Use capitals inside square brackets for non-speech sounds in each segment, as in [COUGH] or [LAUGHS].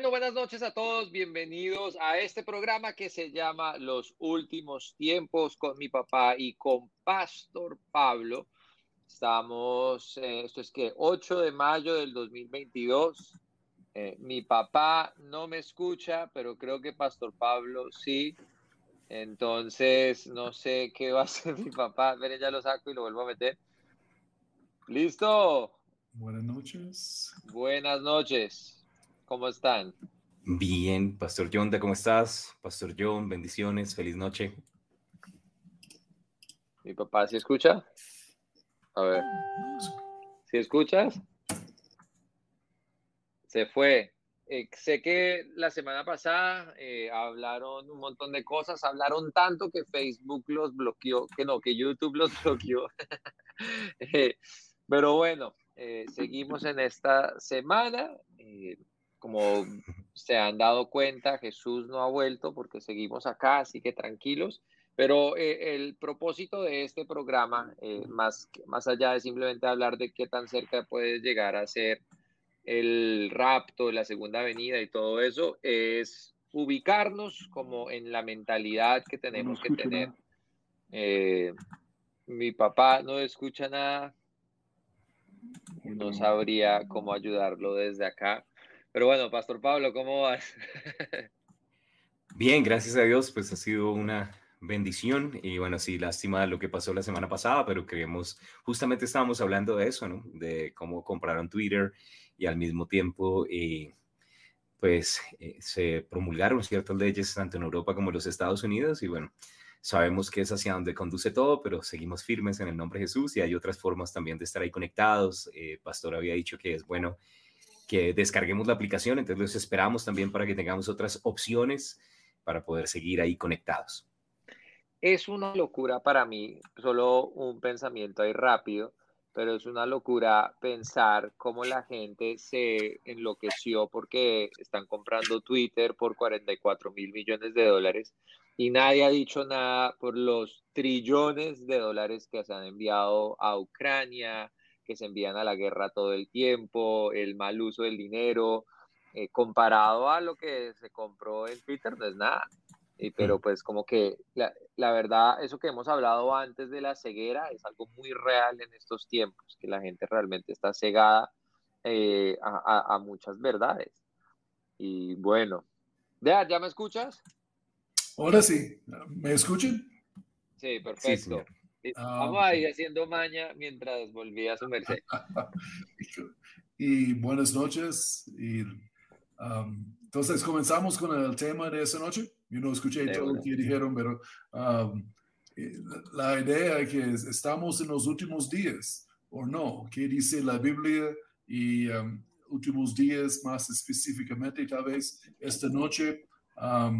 Bueno, buenas noches a todos. Bienvenidos a este programa que se llama Los Últimos Tiempos con mi papá y con Pastor Pablo. Estamos, eh, esto es que 8 de mayo del 2022. Eh, mi papá no me escucha, pero creo que Pastor Pablo sí. Entonces, no sé qué va a hacer [LAUGHS] mi papá. Ven, ya lo saco y lo vuelvo a meter. ¿Listo? Buenas noches. Buenas noches. ¿Cómo están? Bien, Pastor John, ¿cómo estás? Pastor John, bendiciones, feliz noche. ¿Mi papá sí escucha? A ver. ¿Sí escuchas? Se fue. Eh, sé que la semana pasada eh, hablaron un montón de cosas, hablaron tanto que Facebook los bloqueó, que no, que YouTube los [LAUGHS] bloqueó. [LAUGHS] Eh, pero bueno, seguimos en esta semana como se han dado cuenta, Jesús no ha vuelto porque seguimos acá, así que tranquilos. Pero eh, el propósito de este programa, eh, más, más allá de simplemente hablar de qué tan cerca puede llegar a ser el rapto, la segunda venida y todo eso, es ubicarnos como en la mentalidad que tenemos que tener. Eh, mi papá no escucha nada, no sabría cómo ayudarlo desde acá. Pero bueno, Pastor Pablo, ¿cómo vas? [LAUGHS] Bien, gracias a Dios, pues ha sido una bendición y bueno, sí, lástima lo que pasó la semana pasada, pero creemos, justamente estábamos hablando de eso, ¿no? De cómo compraron Twitter y al mismo tiempo, eh, pues eh, se promulgaron ciertas leyes tanto en Europa como en los Estados Unidos y bueno, sabemos que es hacia donde conduce todo, pero seguimos firmes en el nombre de Jesús y hay otras formas también de estar ahí conectados. Eh, Pastor había dicho que es bueno que descarguemos la aplicación, entonces los esperamos también para que tengamos otras opciones para poder seguir ahí conectados. Es una locura para mí, solo un pensamiento ahí rápido, pero es una locura pensar cómo la gente se enloqueció porque están comprando Twitter por 44 mil millones de dólares y nadie ha dicho nada por los trillones de dólares que se han enviado a Ucrania, que se envían a la guerra todo el tiempo, el mal uso del dinero, eh, comparado a lo que se compró en Twitter, no es nada. Y, pero pues como que la, la, verdad, eso que hemos hablado antes de la ceguera es algo muy real en estos tiempos, que la gente realmente está cegada eh, a, a, muchas verdades. Y bueno, ¿ya, ¿ya me escuchas? Ahora sí, ¿me escuchan? Sí, perfecto. Vamos a ir haciendo maña mientras volví a su merced. [LAUGHS] y buenas noches. Y, um, entonces comenzamos con el tema de esa noche. Yo no escuché todo lo que dijeron, pero um, la idea es que estamos en los últimos días, ¿o no? ¿Qué dice la Biblia? Y um, últimos días, más específicamente, tal vez esta noche, uh,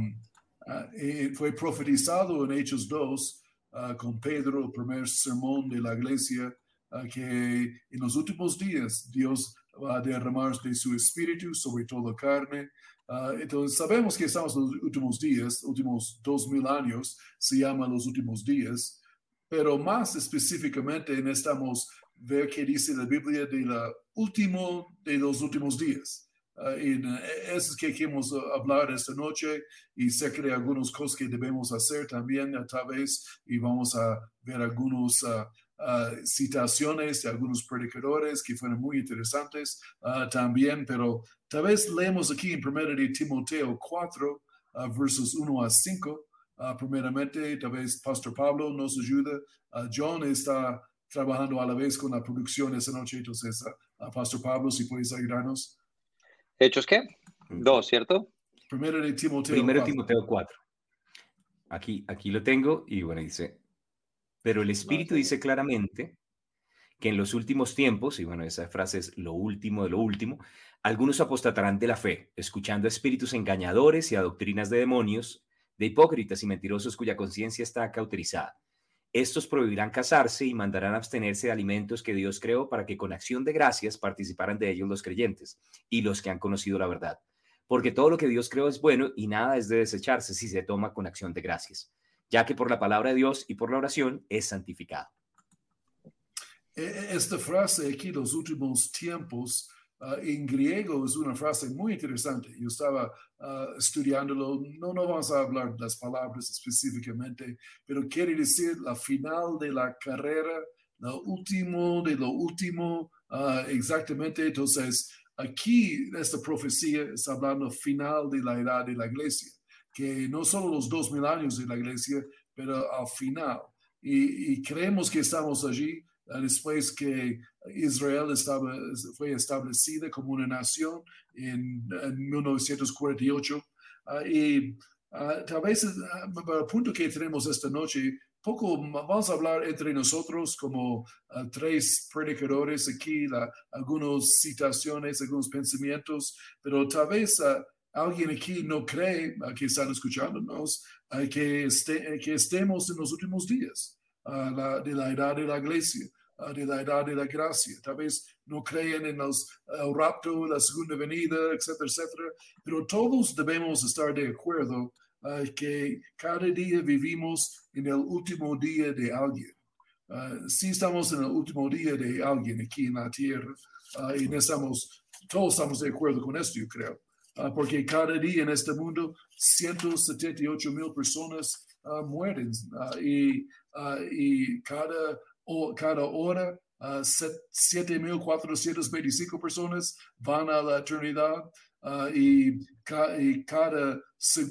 fue profetizado en Hechos 2 Ah, con Pedro, el primer sermón de la iglesia, ah, que en los últimos días Dios va a derramar de su espíritu sobre toda carne. Ah, entonces sabemos que estamos en los últimos días, últimos dos mil años, se llama los últimos días, pero más específicamente necesitamos ver qué dice la Biblia de la último de los últimos días. Uh, y eso es que queremos hablar esta noche y sé que hay algunas cosas que debemos hacer también tal vez y vamos a ver algunas uh, uh, citaciones de algunos predicadores que fueron muy interesantes también, pero tal vez leemos aquí en 1 de Timoteo 4, versos 1 a 5. primeramente, tal vez Pastor Pablo nos ayuda. John está trabajando a la vez con la producción esta noche, entonces, Pastor Pablo, si puedes ayudarnos. ¿Hechos qué? Dos, ¿cierto? Primero de Timoteo Primero 4. Timoteo 4. Aquí, aquí lo tengo y bueno, dice, pero el Espíritu dice claramente que en los últimos tiempos, y bueno, esa frase es lo último de lo último, algunos apostatarán de la fe, escuchando espíritus engañadores y a doctrinas de demonios, de hipócritas y mentirosos cuya conciencia está cauterizada. Estos prohibirán casarse y mandarán abstenerse de alimentos que Dios creó para que con acción de gracias participaran de ellos los creyentes y los que han conocido la verdad. Porque todo lo que Dios creó es bueno y nada es de desecharse si se toma con acción de gracias, ya que por la palabra de Dios y por la oración es santificado. E, e, esta frase aquí, los últimos tiempos, Ah, en griego es una frase muy interesante. Yo estaba uh, estudiándolo, no, no vamos a hablar de las palabras específicamente, pero quiere decir la final de la carrera, lo último de lo último, uh, exactamente. Entonces, aquí esta profecía está hablando final de la edad de la iglesia, que no solo los dos mil años de la iglesia, pero al final. Y, y creemos que estamos allí después que Israel fue establecida como una nación en, 1948. Ah, y uh, tal vez uh, el punto que tenemos esta noche, poco vamos a hablar entre nosotros como tres predicadores aquí, algunas citaciones, algunos pensamientos, pero tal vez alguien aquí no cree que están escuchándonos que, este, que estemos en los últimos días de la edad de la iglesia. De la edad de la gracia. Tal vez no creen en los, el rapto, la segunda venida, etcétera, etcétera. Pero todos debemos estar de acuerdo uh, que cada día vivimos en el último día de alguien. Uh, si estamos en el último día de alguien aquí en la tierra, y estamos, todos estamos de acuerdo con esto, yo creo. porque cada día en este mundo 178 mil personas mueren y, y cada cada hora uh, 7.425 personas van a la eternidad y, ca y, cada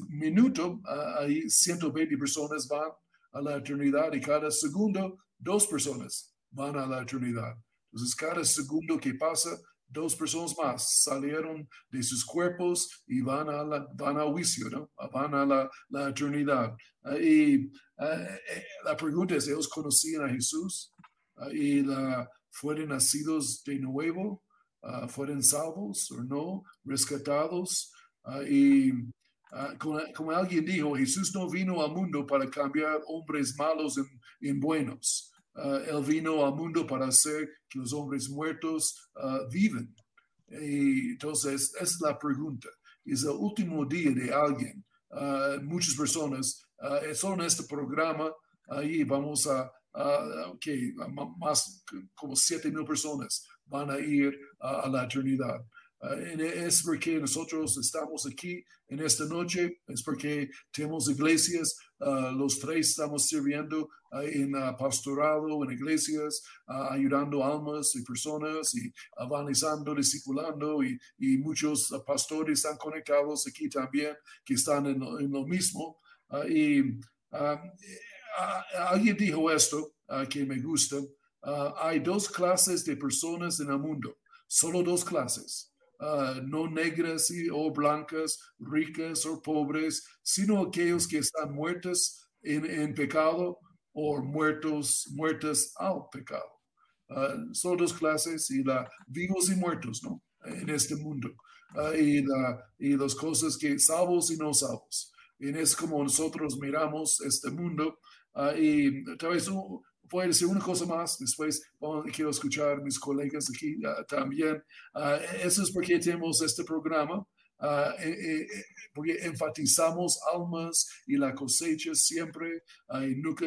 minuto ahí 120 personas van a la eternidad y cada segundo dos personas van a la eternidad. Entonces cada segundo que pasa dos personas más salieron de sus cuerpos y van a la, van a juicio, ¿no? Van a la, la eternidad. y eh, eh, la pregunta es, ¿ellos conocían a Jesús? y la, fueron nacidos de nuevo? Uh, ¿Fueron salvos o no? ¿Rescatados? y como, como, alguien dijo, Jesús no vino al mundo para cambiar hombres malos en, en buenos. Él vino al mundo para hacer que los hombres muertos uh, viven. Y entonces, es la pregunta. Es el último día de alguien. Uh, muchas personas, solo en este programa, ahí vamos a, que más como 7 mil personas van a ir a la eternidad. Uh, es porque nosotros estamos aquí en esta noche, es porque tenemos iglesias, uh, los tres estamos sirviendo uh, en pastorado, en iglesias, ayudando almas y personas y avanzando, discipulando y, y muchos pastores están conectados aquí también que están en, en lo mismo. y alguien dijo esto que me gusta. hay dos clases de personas en el mundo, solo dos clases uh, no negras y, o blancas, ricas o pobres, sino aquellos que están muertos en, en pecado o muertos, muertas al pecado. Uh, son dos clases y la vivos y muertos, ¿no? En este mundo. Uh, y, la, y las cosas que salvos y no salvos. Y es como nosotros miramos este mundo. y tal vez voy a decir una cosa más, después quiero escuchar a mis colegas aquí uh, también. Uh, eso es porque tenemos este programa, uh, eh, eh, porque enfatizamos almas y la cosecha siempre y nunca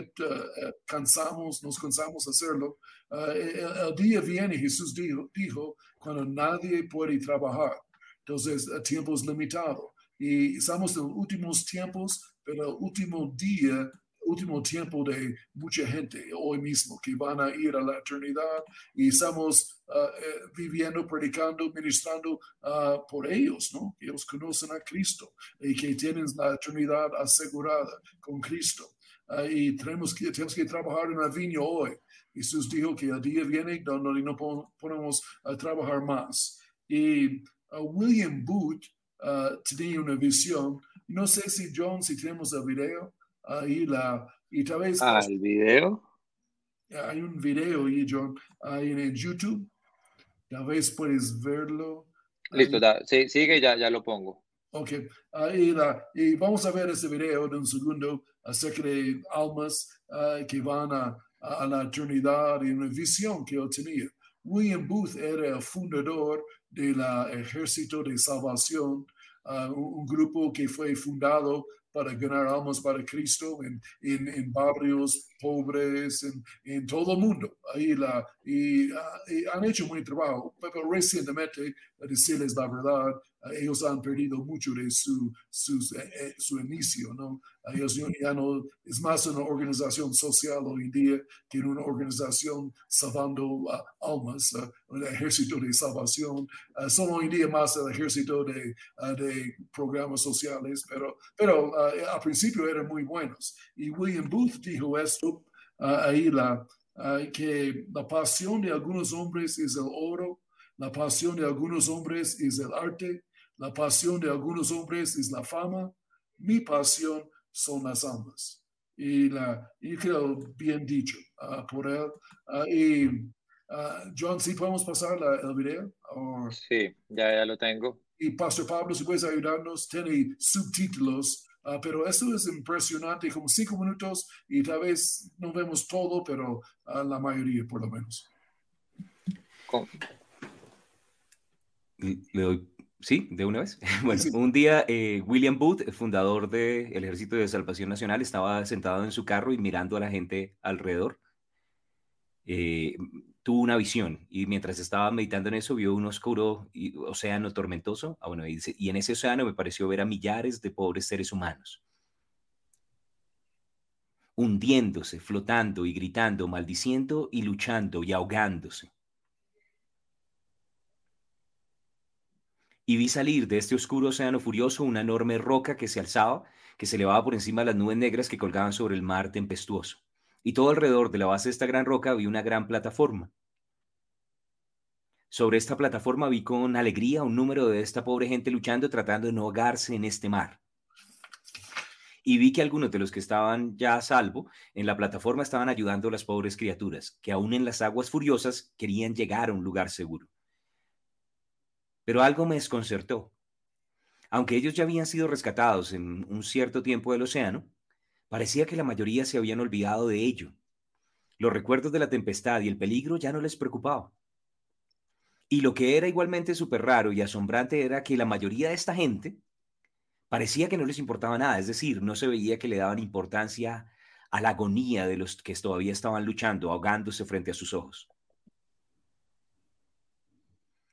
cansamos, nos cansamos de hacerlo. El, día viene, Jesús dijo, dijo, cuando nadie puede trabajar. Entonces, el tiempo es limitado. Y estamos en los últimos tiempos, pero el último día último tiempo de mucha gente hoy mismo que van a ir a la eternidad y estamos eh, viviendo, predicando, ministrando ah, por ellos, ¿no? Ellos conocen a Cristo y que tienen la eternidad asegurada con Cristo. Ah, y tenemos que, tenemos que trabajar en la viña hoy. Jesús dijo que el día viene donde no podemos trabajar más. Y William Booth tenía una visión. No sé si John, si tenemos el video, ahí la, y vez... Ah, el video. Hay un video ahí, John, ahí en YouTube. Tal vez puedes verlo. Listo, sí, sigue, ya, ya lo pongo. Ok, ahí la, y vamos a ver ese video de un segundo acerca de almas uh, que van a, a, la eternidad y una visión que él tenía. William Booth era el fundador del Ejército de Salvación, uh, un, un, grupo que fue fundado para ganar almas para Cristo en, en, barrios pobres, en, en, todo el mundo. Ahí la, y, y, han hecho muy trabajo, pero recientemente decirles la verdad, ellos han perdido mucho de su, su inicio, ¿no? Ellos ya no, es más una organización social hoy en día que una organización salvando almas, un ejército de salvación. son hoy en día más el ejército de, de programas sociales, pero, pero al principio eran muy buenos. Y William Booth dijo esto ahí, la, que la pasión de algunos hombres es el oro, la pasión de algunos hombres es el arte, la pasión de algunos hombres es la fama, mi pasión son las almas. Y, la, y creo bien dicho ah, por él. Ah, y uh, John, ¿sí podemos pasar la, el video? Sí, ya, ya lo tengo. Y Pastor Pablo, si puedes ayudarnos, tiene subtítulos Uh, pero eso es impresionante, como cinco minutos y tal vez no vemos todo, pero uh, la mayoría por lo menos. Le doy, sí, de una vez. [LAUGHS] Bueno, un día eh, William Booth, fundador del Ejército de Salvación Nacional, estaba sentado en su carro y mirando a la gente alrededor. Eh, tuvo una visión y mientras estaba meditando en eso vio un oscuro océano tormentoso. Ah, bueno, y, dice, y en ese océano me pareció ver a millares de pobres seres humanos hundiéndose, flotando y gritando, maldiciendo y luchando y ahogándose. Y vi salir de este oscuro océano furioso una enorme roca que se alzaba, que se elevaba por encima de las nubes negras que colgaban sobre el mar tempestuoso y todo alrededor de la base de esta gran roca vi una gran plataforma. Sobre esta plataforma vi con alegría un número de esta pobre gente luchando, tratando de no ahogarse en este mar. Y vi que algunos de los que estaban ya a salvo en la plataforma estaban ayudando a las pobres criaturas, que aún en las aguas furiosas querían llegar a un lugar seguro. Pero algo me desconcertó. Aunque ellos ya habían sido rescatados en un cierto tiempo del océano, Parecía que la mayoría se habían olvidado de ello. Los recuerdos de la tempestad y el peligro ya no les preocupaba. Y lo que era igualmente súper raro y asombrante era que la mayoría de esta gente parecía que no les importaba nada, es decir, no se veía que le daban importancia a la agonía de los que todavía estaban luchando, ahogándose frente a sus ojos.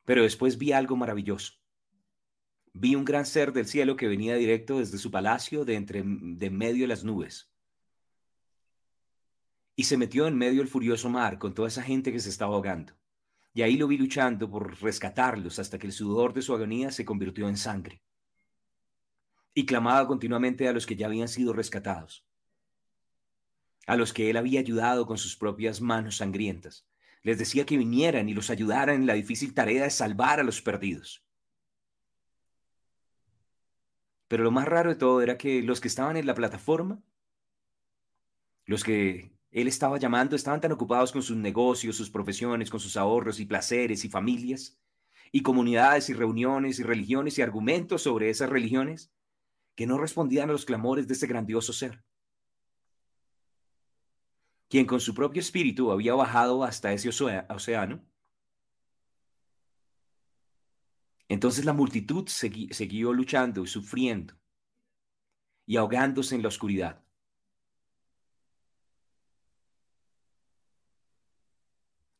Pero después vi algo maravilloso. Vi un gran ser del cielo que venía directo desde su palacio de entre de medio de las nubes. Y se metió en medio del furioso mar con toda esa gente que se estaba ahogando. Y ahí lo vi luchando por rescatarlos hasta que el sudor de su agonía se convirtió en sangre. Y clamaba continuamente a los que ya habían sido rescatados, a los que él había ayudado con sus propias manos sangrientas. Les decía que vinieran y los ayudaran en la difícil tarea de salvar a los perdidos. Pero lo más raro de todo era que los que estaban en la plataforma, los que él estaba llamando, estaban tan ocupados con sus negocios, sus profesiones, con sus ahorros y placeres y familias, y comunidades y reuniones y religiones y argumentos sobre esas religiones, que no respondían a los clamores de ese grandioso ser, quien con su propio espíritu había bajado hasta ese océano Entonces la multitud siguió luchando y sufriendo y ahogándose en la oscuridad.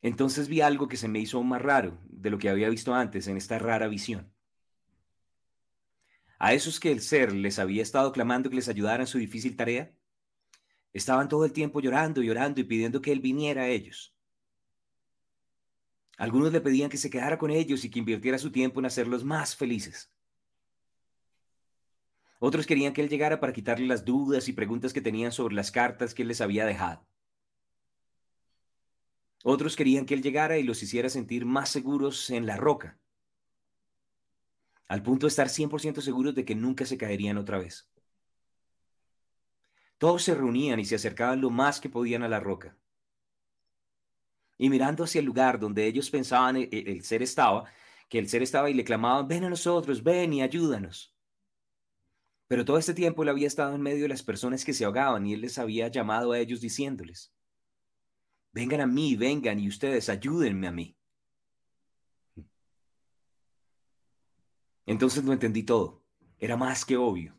Entonces vi algo que se me hizo aún más raro de lo que había visto antes en esta rara visión. A esos que el ser les había estado clamando que les ayudara en su difícil tarea, estaban todo el tiempo llorando y llorando y pidiendo que él viniera a ellos. Algunos le pedían que se quedara con ellos y que invirtiera su tiempo en hacerlos más felices. Otros querían que él llegara para quitarle las dudas y preguntas que tenían sobre las cartas que él les había dejado. Otros querían que él llegara y los hiciera sentir más seguros en la roca, al punto de estar 100% seguros de que nunca se caerían otra vez. Todos se reunían y se acercaban lo más que podían a la roca y mirando hacia el lugar donde ellos pensaban el, e, el ser estaba, que el ser estaba y le clamaban, ven a nosotros, ven y ayúdanos. Pero todo este tiempo él había estado en medio de las personas que se ahogaban y él les había llamado a ellos diciéndoles, vengan a mí, vengan y ustedes ayúdenme a mí. Entonces lo entendí todo, era más que obvio.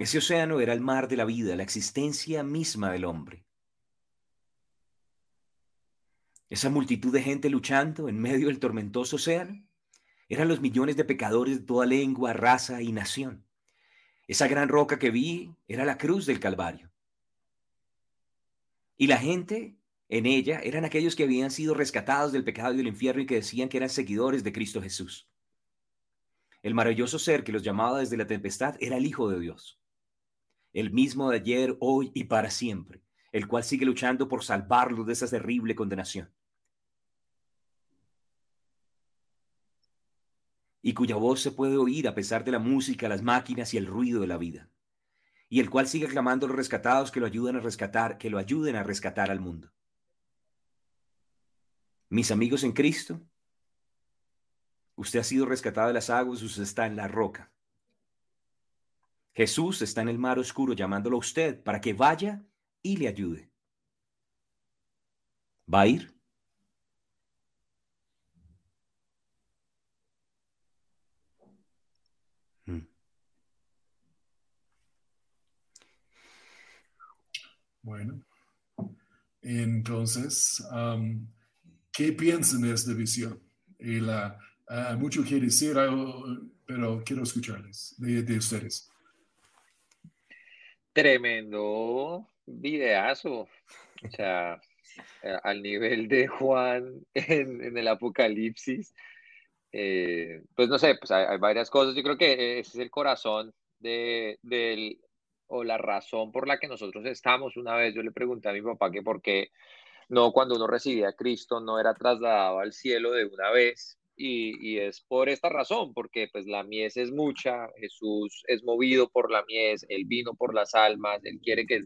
Ese océano era el mar de la vida, la existencia misma del hombre. Esa multitud de gente luchando en medio del tormentoso océano eran los millones de pecadores de toda lengua, raza y nación. Esa gran roca que vi era la cruz del Calvario. Y la gente en ella eran aquellos que habían sido rescatados del pecado y del infierno y que decían que eran seguidores de Cristo Jesús. El maravilloso ser que los llamaba desde la tempestad era el Hijo de Dios, el mismo de ayer, hoy y para siempre, el cual sigue luchando por salvarlos de esa terrible condenación. Y cuya voz se puede oír a pesar de la música, las máquinas y el ruido de la vida. Y el cual sigue clamando a los rescatados que lo ayuden a rescatar, que lo ayuden a rescatar al mundo mis amigos en Cristo, usted ha sido rescatado de las aguas, usted está en la roca. Jesús está en el mar oscuro llamándolo a usted para que vaya y le ayude. ¿Va a ir? Hmm. Bueno, entonces, ¿Qué piensan de esta visión? Y la, uh, mucho que decir, pero quiero escucharles de, ustedes. Tremendo videazo. O sea, eh, al nivel de Juan [LAUGHS] en, el Apocalipsis. Eh, pues no sé, pues hay, varias cosas. Yo creo que ese es el corazón de, del, o la razón por la que nosotros estamos. Una vez yo le pregunté a mi papá que por qué no cuando uno recibía a Cristo no era trasladado al cielo de una vez. Y, es por esta razón, porque pues la mies es mucha, Jesús es movido por la mies, Él vino por las almas, Él quiere que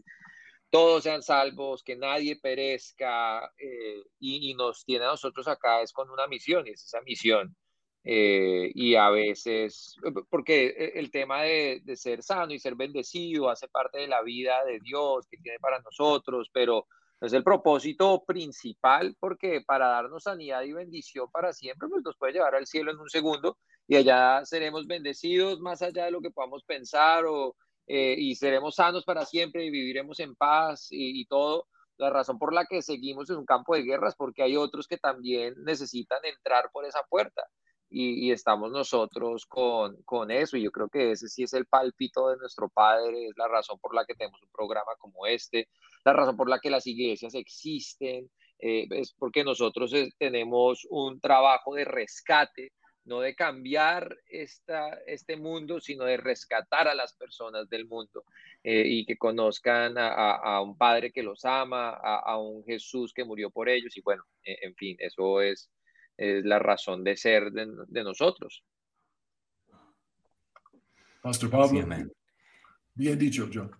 todos sean salvos, que nadie perezca, eh, y, nos tiene a nosotros acá es con una misión, y es esa misión. Eh, y a veces, porque el tema de, de, ser sano y ser bendecido hace parte de la vida de Dios que tiene para nosotros, pero es el propósito principal porque para darnos sanidad y bendición para siempre, pues nos puede llevar al cielo en un segundo y allá seremos bendecidos más allá de lo que podamos pensar o, eh, y seremos sanos para siempre y viviremos en paz y, todo. La razón por la que seguimos en un campo de guerras porque hay otros que también necesitan entrar por esa puerta y, estamos nosotros con, con, eso. Y yo creo que ese sí es el pálpito de nuestro Padre, es la razón por la que tenemos un programa como este, la razón por la que las iglesias existen, eh, es porque nosotros eh, tenemos un trabajo de rescate, no de cambiar esta, este mundo, sino de rescatar a las personas del mundo eh, y que conozcan a, a, un Padre que los ama, a, a, un Jesús que murió por ellos. Y bueno, en fin, eso es es la razón de ser de, nosotros. Pastor Pablo. Bien dicho, John.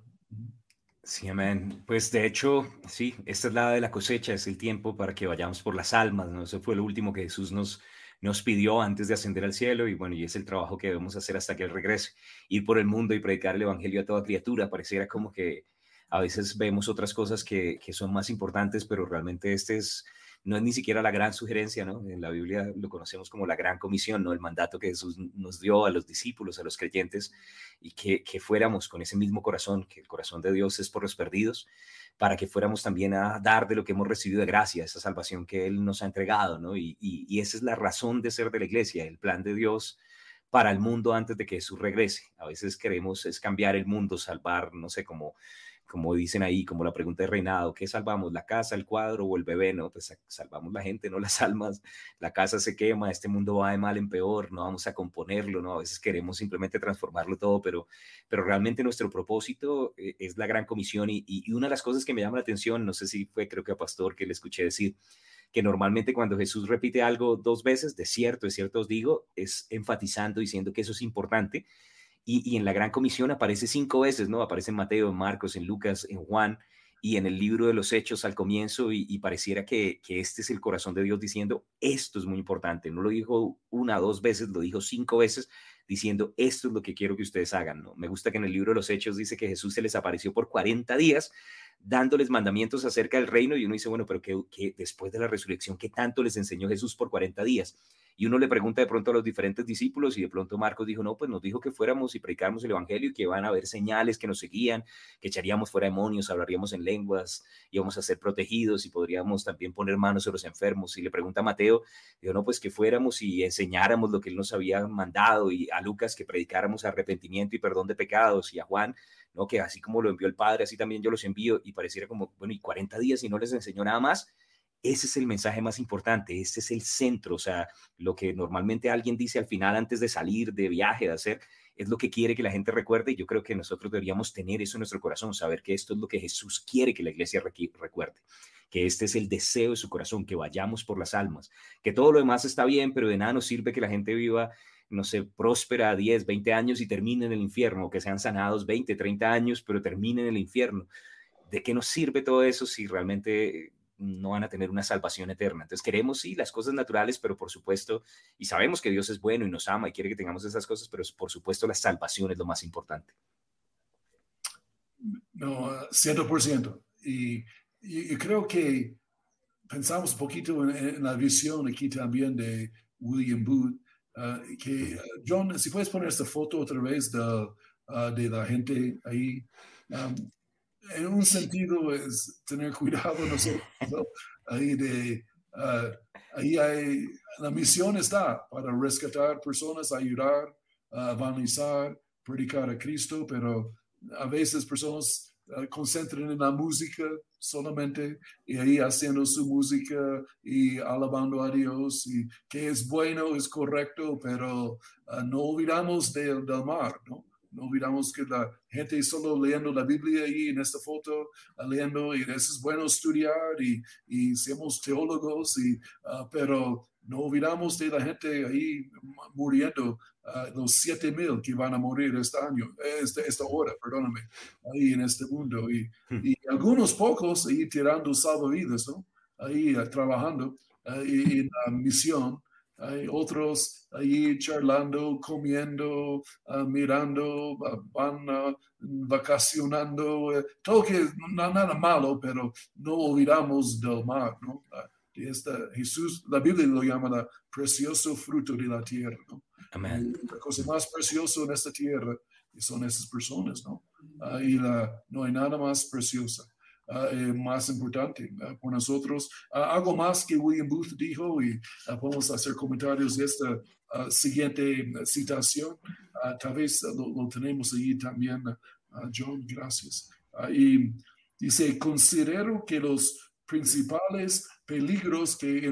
Sí, amén. Pues de hecho, sí, esta es la de la cosecha, es el tiempo para que vayamos por las almas, ¿no? Eso fue lo último que Jesús nos, nos pidió antes de ascender al cielo y bueno, y es el trabajo que debemos hacer hasta que Él regrese. Ir por el mundo y predicar el Evangelio a toda criatura, pareciera como que a veces vemos otras cosas que, que son más importantes, pero realmente este es no es ni siquiera la gran sugerencia, ¿no? En la Biblia lo conocemos como la gran comisión, ¿no? El mandato que Jesús nos dio a los discípulos, a los creyentes, y que, que fuéramos con ese mismo corazón, que el corazón de Dios es por los perdidos, para que fuéramos también a dar de lo que hemos recibido de gracia, esa salvación que Él nos ha entregado, ¿no? Y, y, esa es la razón de ser de la iglesia, el plan de Dios para el mundo antes de que Jesús regrese. A veces queremos es cambiar el mundo, salvar, no sé, como como dicen ahí, como la pregunta de Reinado, ¿qué salvamos? ¿La casa, el cuadro o el bebé? No, pues salvamos la gente, no [LAUGHS] las almas. La casa se quema, este mundo va de mal en peor, no vamos a componerlo, ¿no? A veces queremos simplemente transformarlo todo, pero, pero realmente nuestro propósito eh, es la gran comisión y, una de las cosas que me llama la atención, no sé si fue creo que a Pastor que le escuché decir, que normalmente cuando Jesús repite algo dos veces, de cierto, de cierto os digo, es enfatizando, diciendo que eso es importante y, en la Gran Comisión aparece cinco veces, ¿no? Aparece en Mateo, en Marcos, en Lucas, en Juan y en el libro de los Hechos al comienzo y, pareciera que, este es el corazón de Dios diciendo, esto es muy importante. No lo dijo una, dos veces, lo dijo cinco veces diciendo, esto es lo que quiero que ustedes hagan, ¿no? Me gusta que en el libro de los Hechos dice que Jesús se les apareció por 40 días dándoles mandamientos acerca del reino y uno dice, bueno, pero que después de la resurrección, ¿qué tanto les enseñó Jesús por 40 días? Y uno le pregunta de pronto a los diferentes discípulos y de pronto Marcos dijo, no, pues nos dijo que fuéramos y predicáramos el Evangelio y que iban a haber señales que nos seguían, que echaríamos fuera demonios, hablaríamos en lenguas, íbamos a ser protegidos y podríamos también poner manos sobre los enfermos. Y le pregunta a Mateo, dijo, no, pues que fuéramos y enseñáramos lo que él nos había mandado y a Lucas que predicáramos arrepentimiento y perdón de pecados y a Juan, ¿no? Que así como lo envió el Padre, así también yo los envío y pareciera como, bueno, y 40 días y no les enseñó nada más ese es el mensaje más importante, ese es el centro, o sea, lo que normalmente alguien dice al final antes de salir de viaje, de hacer, es lo que quiere que la gente recuerde y yo creo que nosotros deberíamos tener eso en nuestro corazón, saber que esto es lo que Jesús quiere que la iglesia recuerde, que este es el deseo de su corazón, que vayamos por las almas, que todo lo demás está bien, pero de nada nos sirve que la gente viva no sé, próspera 10, 20 años y termine en el infierno, que sean sanados 20, 30 años, pero termine en el infierno. ¿De qué nos sirve todo eso si realmente no van a tener una salvación eterna. Entonces queremos, sí, las cosas naturales, pero por supuesto, y sabemos que Dios es bueno y nos ama y quiere que tengamos esas cosas, pero por supuesto la salvación es lo más importante. No, 100%. Y, y, creo que pensamos un poquito en, la visión aquí también de William Booth, ah, que John, si puedes poner esta foto otra vez de, ah, de la gente ahí. Um, en un sentido es tener cuidado nosotros, [LAUGHS] Ahí, de, ah, ahí hay, la misión está para rescatar personas, ayudar, uh, evangelizar, predicar a Cristo, pero a veces personas uh, concentran en la música solamente y ahí haciendo su música y alabando a Dios y que es bueno, es correcto, pero no olvidamos del, del mar, ¿no? No olvidamos que la gente solo leyendo la Biblia ahí en esta foto, ah, leyendo, y eso es bueno estudiar y, y somos teólogos, y, uh, pero no olvidamos de la gente ahí muriendo, uh, los siete mil que van a morir este año, este, esta hora, perdóname, ahí en este mundo, y, hmm. y algunos pocos ahí tirando salvavidas, ¿no? Ahí uh, trabajando en la misión hay otros ahí charlando, comiendo, ah, mirando, van vacacionando, eh, todo que no nada malo, pero no olvidamos del mar, ¿no? Jesús, la Biblia lo llama la precioso fruto de la tierra, ¿no? Amén. La cosa más preciosa en esta tierra son esas personas, ¿no? y la, no hay nada más preciosa. Ah, eh, más importante uh, por nosotros. Ah, algo más que William Booth dijo y podemos hacer comentarios de esta siguiente citación. tal vez lo, tenemos ahí también, John, gracias. y dice, considero que los principales peligros que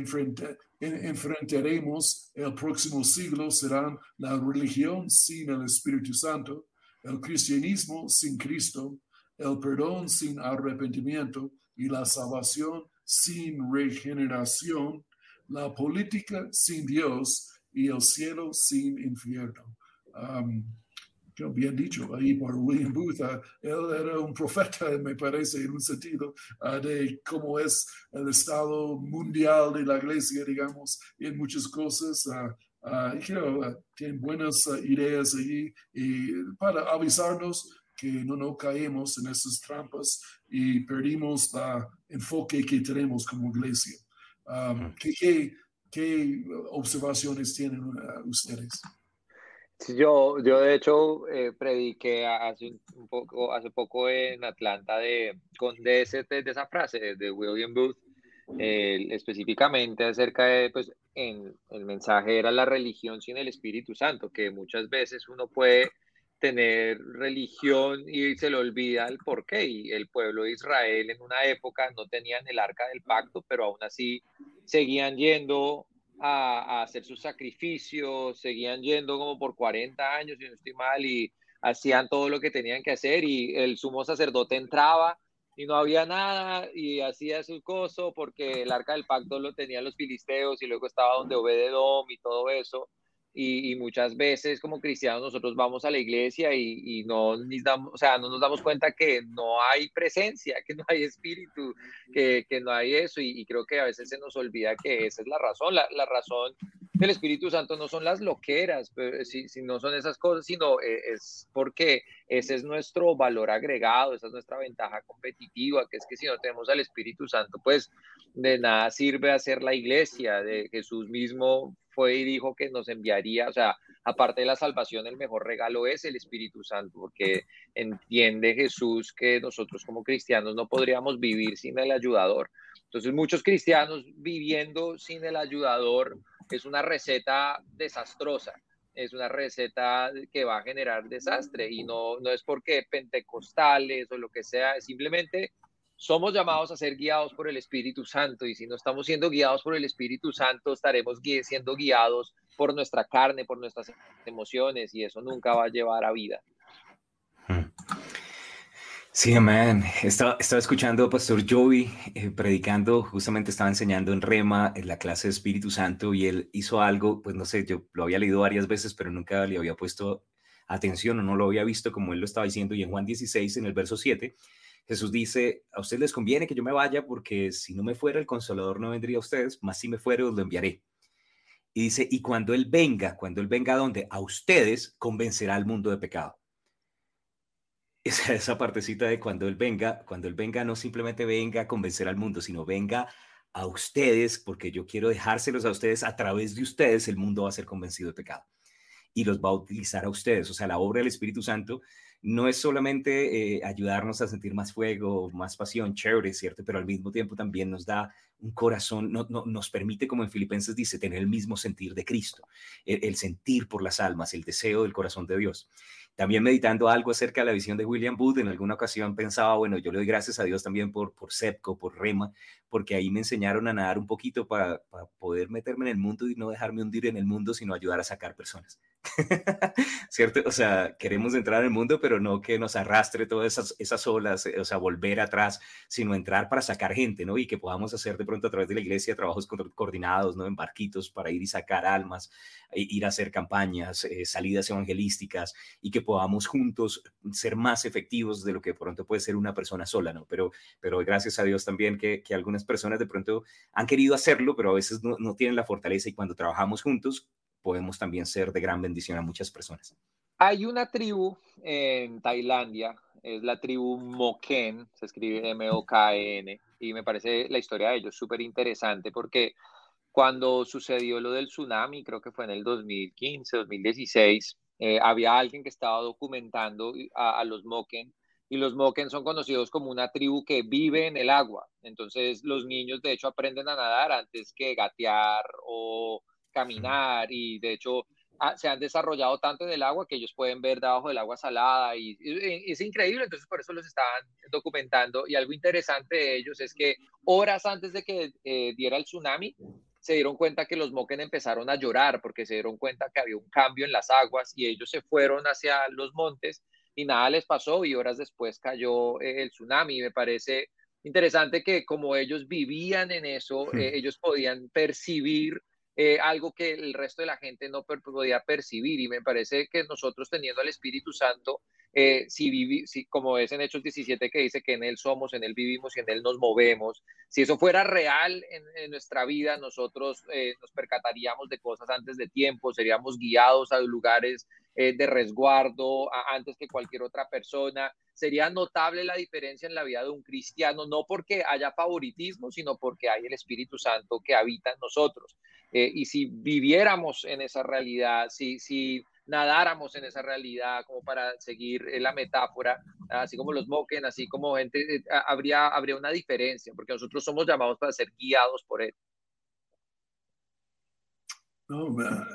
enfrentaremos el próximo siglo serán la religión sin el Espíritu Santo, el cristianismo sin Cristo, el perdón sin arrepentimiento y la salvación sin regeneración, la política sin Dios y el cielo sin infierno. Um, bien dicho ahí por William Booth, uh, él era un profeta, [LAUGHS] me parece, en un sentido, uh, de cómo es el estado mundial de la iglesia, digamos, en muchas cosas. Uh y tiene buenas ideas ahí y para avisarnos que no nos caemos en esas trampas y perdimos el enfoque que tenemos como iglesia. Um, ¿qué, qué, observaciones tienen uh, ustedes? Yo, yo de hecho eh, prediqué hace un poco, hace poco en Atlanta de, con de, de esa frase de William Booth, específicamente acerca de, pues, en el mensaje era la religión sin el Espíritu Santo, que muchas veces uno puede tener religión y se le olvida el porqué. Y el pueblo de Israel en una época no tenían el arca del pacto, pero aún así seguían yendo a, hacer sus sacrificios, seguían yendo como por 40 años, si no estoy mal, y hacían todo lo que tenían que hacer y el sumo sacerdote entraba y no había nada y hacía su coso porque el arca del pacto lo tenían los filisteos y luego estaba donde Obededom y todo eso y, muchas veces como cristianos nosotros vamos a la iglesia y, no, nos damos, o sea, no nos damos cuenta que no hay presencia, que no hay espíritu, que, que no hay eso y, creo que a veces se nos olvida que esa es la razón. La, la razón el Espíritu Santo no son las loqueras, pero, si, si, no son esas cosas, sino eh, es porque ese es nuestro valor agregado, esa es nuestra ventaja competitiva, que es que si no tenemos al Espíritu Santo, pues de nada sirve hacer la iglesia, de Jesús mismo fue y dijo que nos enviaría, o sea, aparte de la salvación, el mejor regalo es el Espíritu Santo, porque entiende Jesús que nosotros como cristianos no podríamos vivir sin el ayudador. Entonces, muchos cristianos viviendo sin el ayudador es una receta desastrosa, es una receta que va a generar desastre y no, no es porque pentecostales o lo que sea, simplemente somos llamados a ser guiados por el Espíritu Santo y si no estamos siendo guiados por el Espíritu Santo, estaremos siendo guiados por nuestra carne, por nuestras emociones y eso nunca va a llevar a vida. Sí, amén. Estaba, escuchando a Pastor Joey eh, predicando, justamente estaba enseñando en Rema en la clase de Espíritu Santo y él hizo algo, pues no sé, yo lo había leído varias veces, pero nunca le había puesto atención o no lo había visto como él lo estaba diciendo. Y en Juan 16, en el verso 7, Jesús dice, a ustedes les conviene que yo me vaya porque si no me fuera el consolador no vendría a ustedes, más si me fuera os lo enviaré. Y dice, y cuando Él venga, cuando Él venga a donde? A ustedes convencerá al mundo de pecado. Esa, esa partecita de cuando Él venga, cuando Él venga no simplemente venga a convencer al mundo, sino venga a ustedes, porque yo quiero dejárselos a ustedes, a través de ustedes el mundo va a ser convencido de pecado y los va a utilizar a ustedes. O sea, la obra del Espíritu Santo no es solamente eh, ayudarnos a sentir más fuego, más pasión, chévere, ¿cierto? Pero al mismo tiempo también nos da un corazón, no, nos permite, como en Filipenses dice, tener el mismo sentir de Cristo, el, sentir por las almas, el deseo del corazón de Dios. También meditando algo acerca de la visión de William Booth, en alguna ocasión pensaba, bueno, yo le doy gracias a Dios también por, por SEPCO, por REMA, porque ahí me enseñaron a nadar un poquito para, para poder meterme en el mundo y no dejarme hundir en el mundo, sino ayudar a sacar personas. [LAUGHS] ¿Cierto? O sea, queremos entrar en el mundo, pero no que nos arrastre todas esas, esas olas, eh, o sea, volver atrás, sino entrar para sacar gente, ¿no? Y que podamos hacer de a través de la iglesia trabajos coordinados, ¿no? En barquitos para ir y sacar almas, ir a hacer campañas, eh, salidas evangelísticas y que podamos juntos ser más efectivos de lo que de pronto puede ser una persona sola, ¿no? Pero, pero gracias a Dios también que, que algunas personas de pronto han querido hacerlo, pero a veces no, no tienen la fortaleza y cuando trabajamos juntos, podemos también ser de gran bendición a muchas personas. Hay una tribu en Tailandia, es la tribu Moken, se escribe M-O-K-N, y me parece la historia de ellos súper interesante porque cuando sucedió lo del tsunami, creo que fue en el 2015, 2016, eh, había alguien que estaba documentando a, a, los Moken y los Moken son conocidos como una tribu que vive en el agua. Entonces los niños de hecho aprenden a nadar antes que gatear o caminar y de hecho se han desarrollado tanto en el agua que ellos pueden ver debajo del agua salada y, es increíble, entonces por eso los estaban documentando y algo interesante de ellos es que horas antes de que eh, diera el tsunami se dieron cuenta que los moken empezaron a llorar porque se dieron cuenta que había un cambio en las aguas y ellos se fueron hacia los montes y nada les pasó y horas después cayó eh, el tsunami. Me parece interesante que como ellos vivían en eso, hmm. eh, ellos podían percibir eh, algo que el resto de la gente no podía percibir y me parece que nosotros teniendo al Espíritu Santo, eh, si, si, como es en Hechos 17 que dice que en Él somos, en Él vivimos y en Él nos movemos, si eso fuera real en, nuestra vida, nosotros eh, nos percataríamos de cosas antes de tiempo, seríamos guiados a lugares de resguardo antes que cualquier otra persona. Sería notable la diferencia en la vida de un cristiano, no porque haya favoritismo, sino porque hay el Espíritu Santo que habita en nosotros. Eh, y si viviéramos en esa realidad, si, si nadáramos en esa realidad, como para seguir eh, la metáfora, así como los moquen, así como gente, eh, habría, habría una diferencia, porque nosotros somos llamados para ser guiados por él.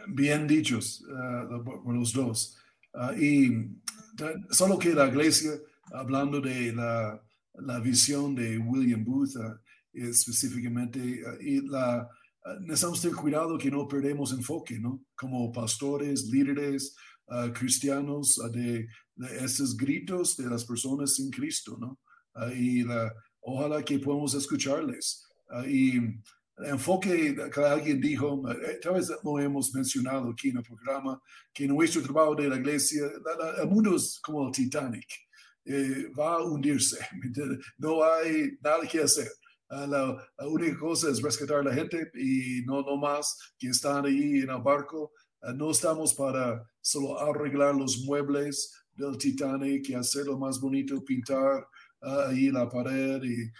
bien dichos por los dos. Ah, y solo que la iglesia, hablando de la, la visión de William Booth ah, específicamente, y la, necesitamos tener cuidado que no perdemos enfoque, ¿no? Como pastores, líderes, ah, cristianos, uh, de, esos gritos de las personas sin Cristo, ¿no? y la, ojalá que podamos escucharles. y el enfoque que alguien dijo, eh, tal vez lo hemos mencionado aquí en el programa, que nuestro trabajo de la iglesia, el mundo es como el Titanic, eh, va a hundirse, [LAUGHS] no hay nada que hacer. La, única cosa es rescatar a la gente y no, no más que están ahí en el barco. no estamos para solo arreglar los muebles del Titanic y hacerlo más bonito, pintar ahí la pared y,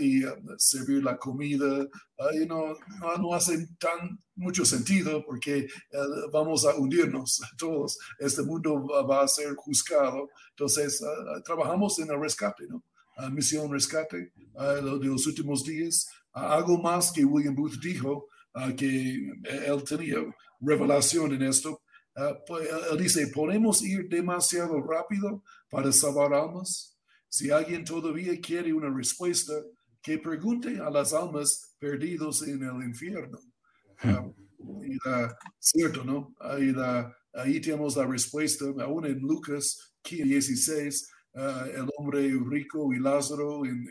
y servir la comida. y no, no, no, hace tan mucho sentido porque eh, vamos a hundirnos [LAUGHS] todos. Este mundo va a ser juzgado. Entonces, trabajamos en el rescate, ¿no? Misión rescate de los últimos días. algo más que William Booth dijo, que él tenía revelación en esto. Pues, él dice, ¿podemos ir demasiado rápido para salvar almas? Si alguien todavía quiere una respuesta, que pregunte a las almas perdidos en el infierno. Hmm. y cierto, ¿no? Ahí, ahí, tenemos la respuesta, aún en Lucas 16, ah, el hombre rico y Lázaro en,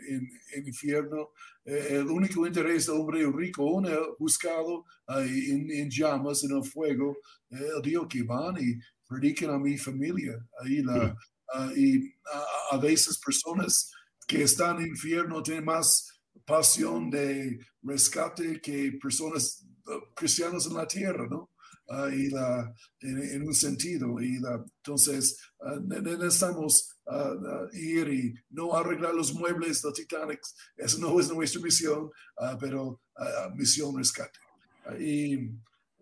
el infierno. Eh, el único interés del hombre rico, uno buscado en, llamas, en el fuego, el dijo que van y prediquen a mi familia. Ahí la. Ah, y a veces personas que están en infierno tienen más pasión de rescate que personas uh, cristianas en la tierra, ¿no? Uh, y la, en, un sentido. Y la, entonces, uh, necesitamos ir y no arreglar los muebles del Titanic. Eso no es nuestra misión, pero misión rescate. y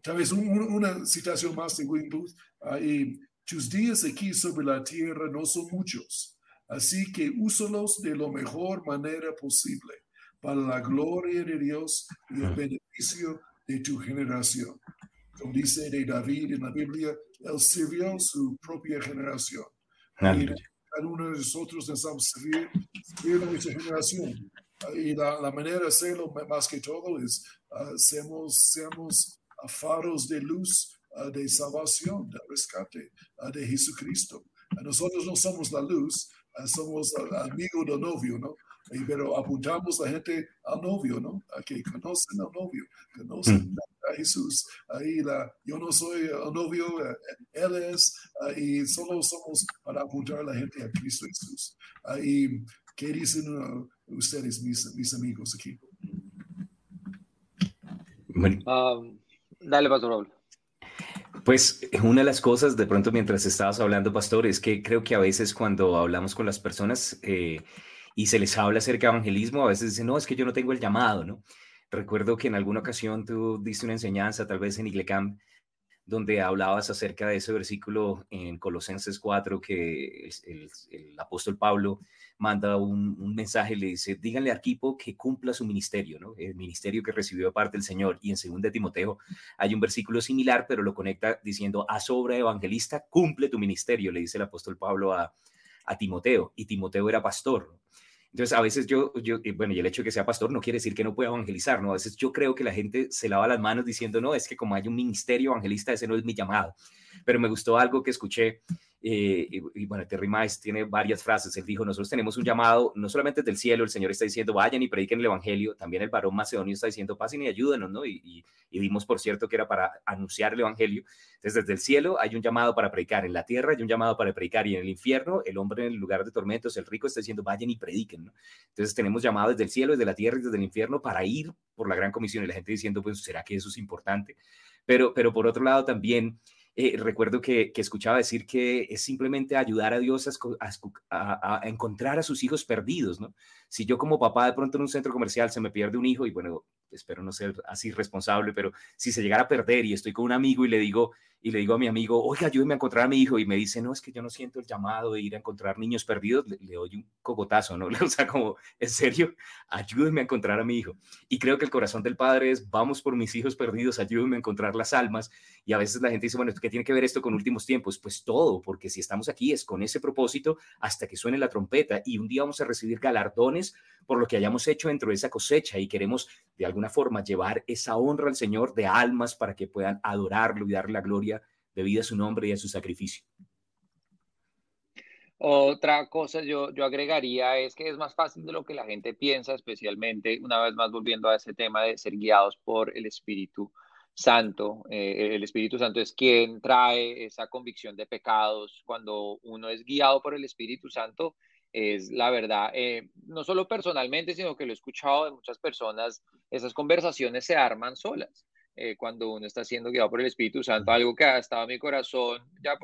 tal vez una citación más de William Booth. y tus días aquí sobre la tierra no son muchos, así que úsalos de la mejor manera posible para la gloria de Dios y el beneficio de tu generación. Como dice de David en la Biblia, él sirvió su propia generación. Y uno de nosotros necesitamos servir, servir a nuestra generación. Y la, manera de hacerlo más que todo es, uh, seamos, seamos faros de luz de salvación, de rescate de Jesucristo. Nosotros no somos la luz, somos amigos del novio, ¿no? Pero apuntamos a la gente al novio, ¿no? A que conocen al novio, conocen mm. A Jesús. Ahí la, yo no soy el novio, Él es, y solo somos para apuntar a la gente a Cristo Jesús. ¿Y qué dicen uh, ustedes, mis, mis amigos aquí? Um, dale, Pastor pues una de las cosas, de pronto mientras estabas hablando, Pastor, es que creo que a veces cuando hablamos con las personas eh, y se les habla acerca de evangelismo, a veces dicen, no, es que yo no tengo el llamado, ¿no? Recuerdo que en alguna ocasión tú diste una enseñanza, tal vez en Iglecam, donde hablabas acerca de ese versículo en Colosenses 4 que el, apóstol Pablo manda un, mensaje, le dice, díganle a Arquipo que cumpla su ministerio, ¿no? El ministerio que recibió de parte del Señor. Y en 2 Timoteo hay un versículo similar, pero lo conecta diciendo, a sobra evangelista, cumple tu ministerio, le dice el apóstol Pablo a Timoteo. Y Timoteo era pastor. Entonces, a veces yo, bueno, y el hecho de que sea pastor no quiere decir que no pueda evangelizar, ¿no? A veces yo creo que la gente se lava las manos diciendo, no, es que como hay un ministerio evangelista, ese no es mi llamado. Pero me gustó algo que escuché eh, y, bueno, Terry Mice tiene varias frases. Él dijo, nosotros tenemos un llamado, no solamente del cielo, el Señor está diciendo, vayan y prediquen el Evangelio, también el varón macedonio está diciendo, pasen y ayúdenos, ¿no? Y, y, dimos por cierto que era para anunciar el Evangelio. Entonces, desde el cielo hay un llamado para predicar, en la tierra hay un llamado para predicar, y en el infierno, el hombre en el lugar de tormentos, el rico está diciendo, vayan y prediquen, ¿no? Entonces, tenemos llamado desde el cielo, desde la tierra y desde el infierno para ir por la gran comisión, y la gente diciendo, pues, ¿será que eso es importante? Pero, pero por otro lado, también eh, recuerdo que, escuchaba decir que es simplemente ayudar a Dios a, encontrar a sus hijos perdidos, ¿no? Si yo como papá de pronto en un centro comercial se me pierde un hijo y bueno, espero no ser así responsable, pero si se llegara a perder y estoy con un amigo y le digo, y le digo a mi amigo, oiga, ayúdeme a encontrar a mi hijo, y me dice, no, es que yo no siento el llamado de ir a encontrar niños perdidos, le, doy un cogotazo, ¿no? [LAUGHS] O sea, como, en serio, ayúdenme a encontrar a mi hijo. Y creo que el corazón del padre es, vamos por mis hijos perdidos, ayúdenme a encontrar las almas. Y a veces la gente dice, bueno, ¿qué tiene que ver esto con últimos tiempos? Pues todo, porque si estamos aquí es con ese propósito hasta que suene la trompeta y un día vamos a recibir galardones por lo que hayamos hecho dentro de esa cosecha y queremos de alguna forma llevar esa honra al Señor de almas para que puedan adorarlo y darle la gloria debida a su nombre y a su sacrificio. Otra cosa yo, yo agregaría es que es más fácil de lo que la gente piensa, especialmente una vez más volviendo a ese tema de ser guiados por el Espíritu Santo. Eh, el Espíritu Santo es quien trae esa convicción de pecados. Cuando uno es guiado por el Espíritu Santo, es la verdad, eh, no solo personalmente, sino que lo he escuchado de muchas personas, esas conversaciones se arman solas. Eh, cuando uno está siendo guiado por el Espíritu Santo, algo que ha estado en mi corazón ya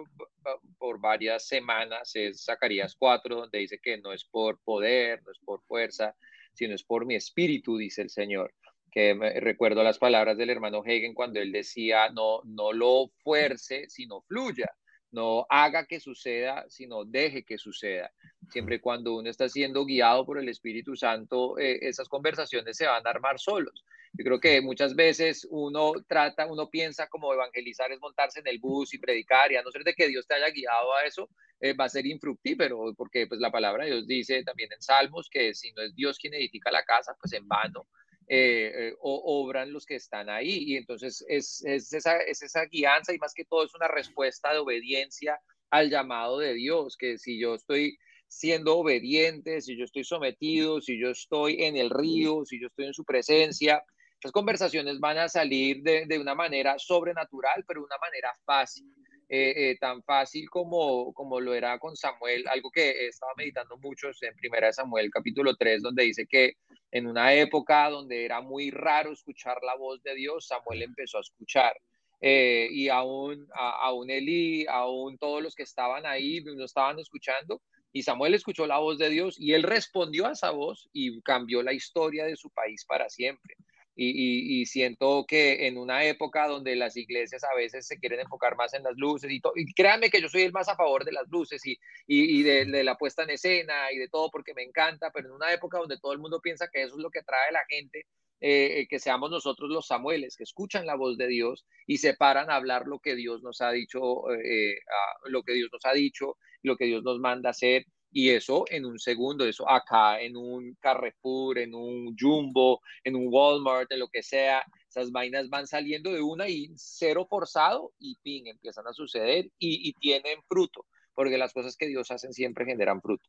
por, varias semanas es Zacarías 4, donde dice que no es por poder, no es por fuerza, sino es por mi espíritu, dice el Señor. Que recuerdo las palabras del hermano Hegen cuando él decía, no, no lo fuerce, sino fluya no haga que suceda, sino deje que suceda. Siempre cuando uno está siendo guiado por el Espíritu Santo, eh, esas conversaciones se van a armar solos. Yo creo que muchas veces uno trata, uno piensa como evangelizar es montarse en el bus y predicar, y a no ser de que Dios te haya guiado a eso, eh, va a ser infructífero, porque pues la palabra de Dios dice también en Salmos que si no es Dios quien edifica la casa, pues en vano eh, o, obran los que están ahí. Y entonces es, es, esa, es esa guianza y más que todo es una respuesta de obediencia al llamado de Dios, que si yo estoy siendo obediente, si yo estoy sometido, si yo estoy en el río, si yo estoy en su presencia, esas conversaciones van a salir de, de una manera sobrenatural, pero de una manera fácil. Eh, eh, tan fácil como, como lo era con Samuel, algo que estaba meditando mucho en Primera de Samuel capítulo 3, donde dice que en una época donde era muy raro escuchar la voz de Dios, Samuel empezó a escuchar. Eh, y aún, a, aún Elí, aún todos los que estaban ahí no estaban escuchando, y Samuel escuchó la voz de Dios y él respondió a esa voz y cambió la historia de su país para siempre. Y, siento que en una época donde las iglesias a veces se quieren enfocar más en las luces y, y créanme que yo soy el más a favor de las luces y, de, la puesta en escena y de todo porque me encanta, pero en una época donde todo el mundo piensa que eso es lo que trae la gente, eh, eh, que seamos nosotros los Samueles, que escuchan la voz de Dios y se paran a hablar lo que Dios nos ha dicho, eh, lo que Dios nos ha dicho, lo que Dios nos manda hacer y eso en un segundo, eso acá en un Carrefour, en un Jumbo, en un Walmart, en lo que sea, esas vainas van saliendo de una y cero forzado y ping, empiezan a suceder y, tienen fruto, porque las cosas que Dios hace siempre generan fruto.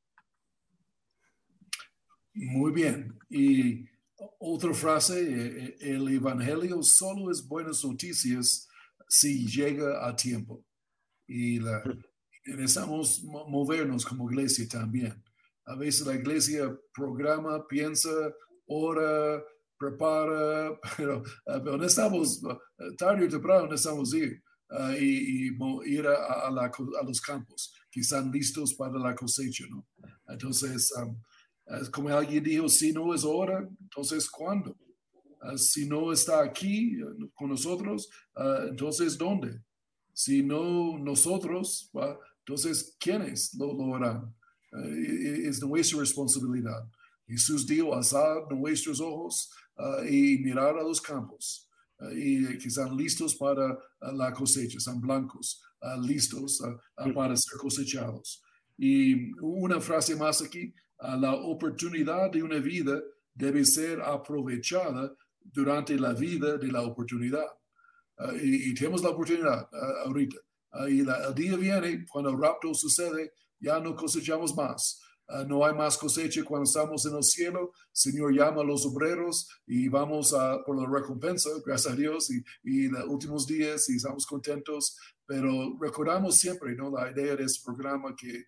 Muy bien. Y otra frase, eh, el Evangelio solo es buenas noticias si llega a tiempo. Y la, necesitamos movernos como iglesia también. A veces la iglesia programa, piensa, ora, prepara, [LAUGHS] pero, uh, pero necesitamos, uh, tarde o temprano necesitamos ir uh, y, ir a, a, los campos que están listos para la cosecha, ¿no? Entonces, um, como alguien dijo, si no es hora, entonces ¿cuándo? si no está aquí con nosotros, entonces ¿dónde? Si no nosotros, entonces, ¿quiénes lo, lo harán? Eh, es nuestra responsabilidad. Jesús dijo, alzar nuestros ojos uh, y mirar a los campos uh, y que están listos para uh, la cosecha, están blancos, listos para ser cosechados. Y una frase más aquí, la oportunidad de una vida debe ser aprovechada durante la vida de la oportunidad. Y, y, tenemos la oportunidad ahorita y el día viene cuando el rapto sucede, ya no cosechamos más. Ah, no hay más cosecha cuando estamos en el cielo. Señor llama a los obreros y vamos a, por la recompensa, gracias a Dios, y, y los últimos días y estamos contentos. Pero recordamos siempre, ¿no? La idea de este programa que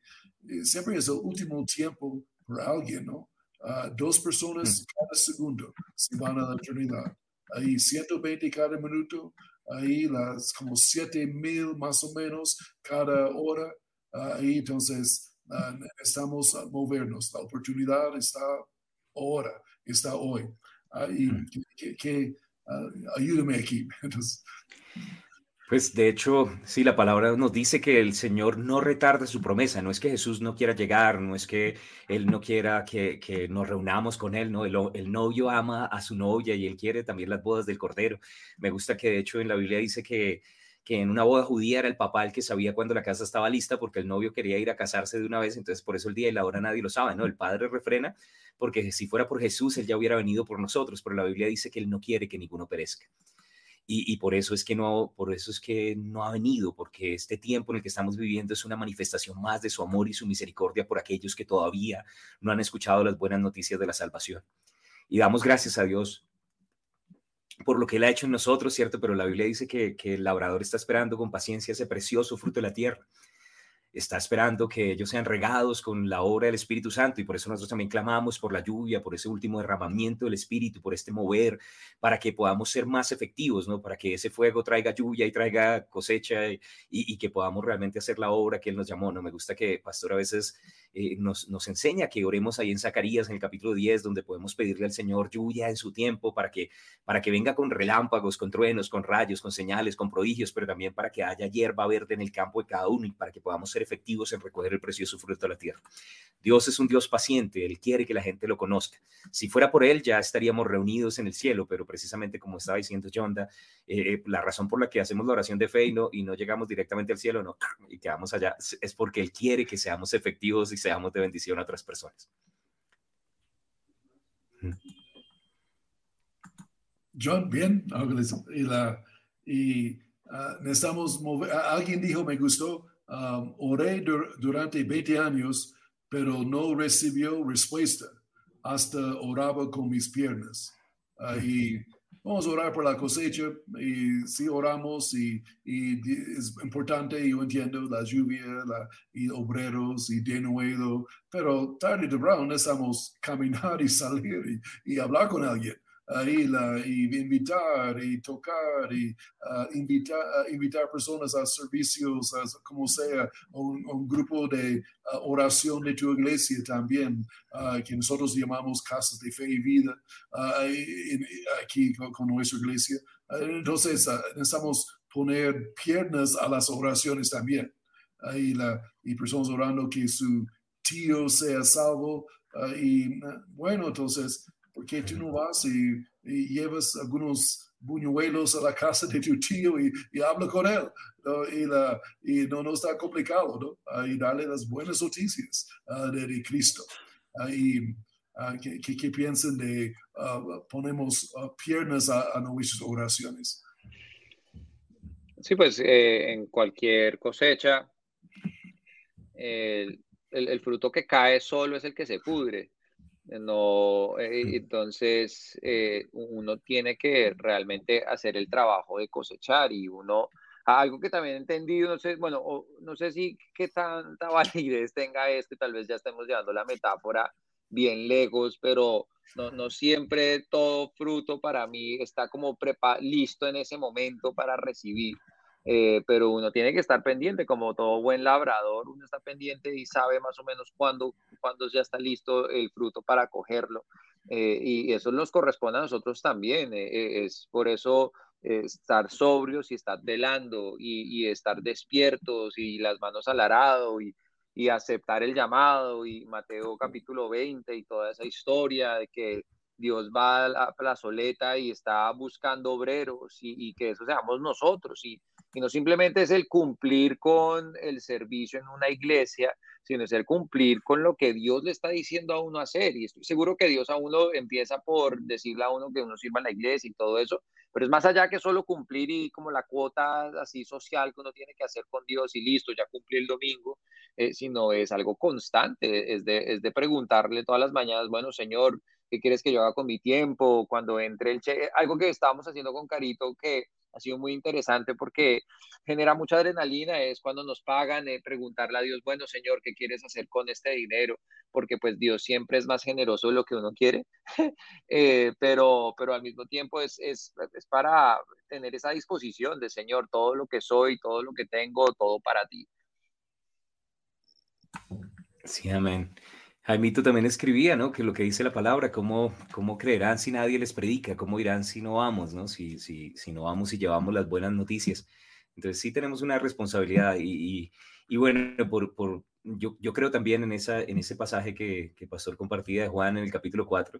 eh, siempre es el último tiempo por alguien, ¿no? Ah, dos personas mm. cada segundo se van a la eternidad. Ahí 120 cada minuto, ahí las como 7 mil más o menos cada hora. Ahí entonces uh, necesitamos movernos. La oportunidad está ahora, está hoy. Ahí, que, que uh, ayúdame aquí. [LAUGHS] Entonces, pues de hecho, sí, la palabra nos dice que el Señor no retarda su promesa, no es que Jesús no quiera llegar, no es que Él no quiera que, que nos reunamos con Él, no, el, el, novio ama a su novia y Él quiere también las bodas del Cordero. Me gusta que de hecho en la Biblia dice que, que en una boda judía era el papá el que sabía cuando la casa estaba lista porque el novio quería ir a casarse de una vez, entonces por eso el día y la hora nadie lo sabe, ¿no? El padre refrena porque si fuera por Jesús, Él ya hubiera venido por nosotros, pero la Biblia dice que Él no quiere que ninguno perezca. Y, por eso es que no, por eso es que no ha venido, porque este tiempo en el que estamos viviendo es una manifestación más de su amor y su misericordia por aquellos que todavía no han escuchado las buenas noticias de la salvación. Y damos gracias a Dios por lo que Él ha hecho en nosotros, ¿cierto? Pero la Biblia dice que, que el labrador está esperando con paciencia ese precioso fruto de la tierra. Está esperando que ellos sean regados con la obra del Espíritu Santo y por eso nosotros también clamamos por la lluvia, por ese último derramamiento del Espíritu, por este mover, para que podamos ser más efectivos, ¿no? Para que ese fuego traiga lluvia y traiga cosecha y, que podamos realmente hacer la obra que Él nos llamó, ¿no? Me gusta que Pastor a veces eh, nos, nos enseña que oremos ahí en Zacarías, en el capítulo 10, donde podemos pedirle al Señor lluvia en su tiempo para que, para que venga con relámpagos, con truenos, con rayos, con señales, con prodigios, pero también para que haya hierba verde en el campo de cada uno y para que podamos ser efectivos en recoger el precioso fruto de la tierra. Dios es un Dios paciente, Él quiere que la gente lo conozca. Si fuera por Él, ya estaríamos reunidos en el cielo, pero precisamente como estaba diciendo Jonda, eh, eh, la razón por la que hacemos la oración de fe y no, y no llegamos directamente al cielo, no, y quedamos allá, es porque Él quiere que seamos efectivos y seamos de bendición a otras personas. John, bien, y, la, y ah, necesitamos mover, alguien dijo, me gustó, um, oré durante 20 años, pero no recibió respuesta, hasta oraba con mis piernas. Ah, y vamos a orar por la cosecha y si oramos y, es importante, yo entiendo, la lluvia y obreros y de nuevo, pero tarde o temprano necesitamos caminar y salir y hablar con alguien la, y invitar y tocar y uh, invitar, uh, invitar personas a servicios, como sea, un, un grupo de uh, oración de tu iglesia también, que nosotros llamamos casas de fe y vida aquí con, nuestra iglesia. entonces, necesitamos poner piernas a las oraciones también. Ahí la, y personas orando que su tío sea salvo. y bueno, entonces, ¿Por qué tú no vas y, llevas algunos buñuelos a la casa de tu tío y, y habla con él? Y, la, y, no, no está complicado, ¿no? y darle las buenas noticias uh, de, Cristo. Uh, y ¿qué, qué, piensan de ponemos piernas a, a, nuestras oraciones? Sí, pues eh, en cualquier cosecha, el, el, el, fruto que cae solo es el que se pudre. No, eh, entonces eh, uno tiene que realmente hacer el trabajo de cosechar y uno, algo que también he entendido, no sé, bueno, no sé si qué tanta [LAUGHS] validez tenga esto, tal vez ya estemos llevando la metáfora bien lejos, pero no, no siempre todo fruto para mí está como listo en ese momento para recibir. Eh, pero uno tiene que estar pendiente, como todo buen labrador, uno está pendiente y sabe más o menos cuándo, cuándo ya está listo el fruto para cogerlo. Eh, y eso nos corresponde a nosotros también. Eh, es por eso estar sobrios y estar velando y, estar despiertos y las manos al arado y, y aceptar el llamado y Mateo capítulo 20 y toda esa historia de que Dios va a la plazoleta y está buscando obreros y, y, que eso seamos nosotros y, y no simplemente es el cumplir con el servicio en una iglesia, sino es el cumplir con lo que Dios le está diciendo a uno hacer. Y estoy seguro que Dios a uno empieza por decirle a uno que uno sirva en la iglesia y todo eso, pero es más allá que solo cumplir y como la cuota así social que uno tiene que hacer con Dios y listo, ya cumplí el domingo, eh, sino es algo constante, es de, es de preguntarle todas las mañanas, bueno, Señor, ¿qué quieres que yo haga con mi tiempo? Cuando entre el che, algo que estábamos haciendo con Carito que ha sido muy interesante porque genera mucha adrenalina, es cuando nos pagan, eh, preguntarle a Dios, bueno, Señor, ¿qué quieres hacer con este dinero? Porque pues Dios siempre es más generoso de lo que uno quiere, [LAUGHS] eh, pero, pero al mismo tiempo es, es, es para tener esa disposición de, Señor, todo lo que soy, todo lo que tengo, todo para ti. Sí, amén. Jaimito también escribía, ¿no? Que lo que dice la palabra, cómo, cómo creerán si nadie les predica, cómo irán si no vamos, ¿no? Si, si, si no vamos y llevamos las buenas noticias. Entonces sí tenemos una responsabilidad y, y, bueno, por, por, yo, yo creo también en, esa, en ese pasaje que, que Pastor compartía de Juan en el capítulo 4,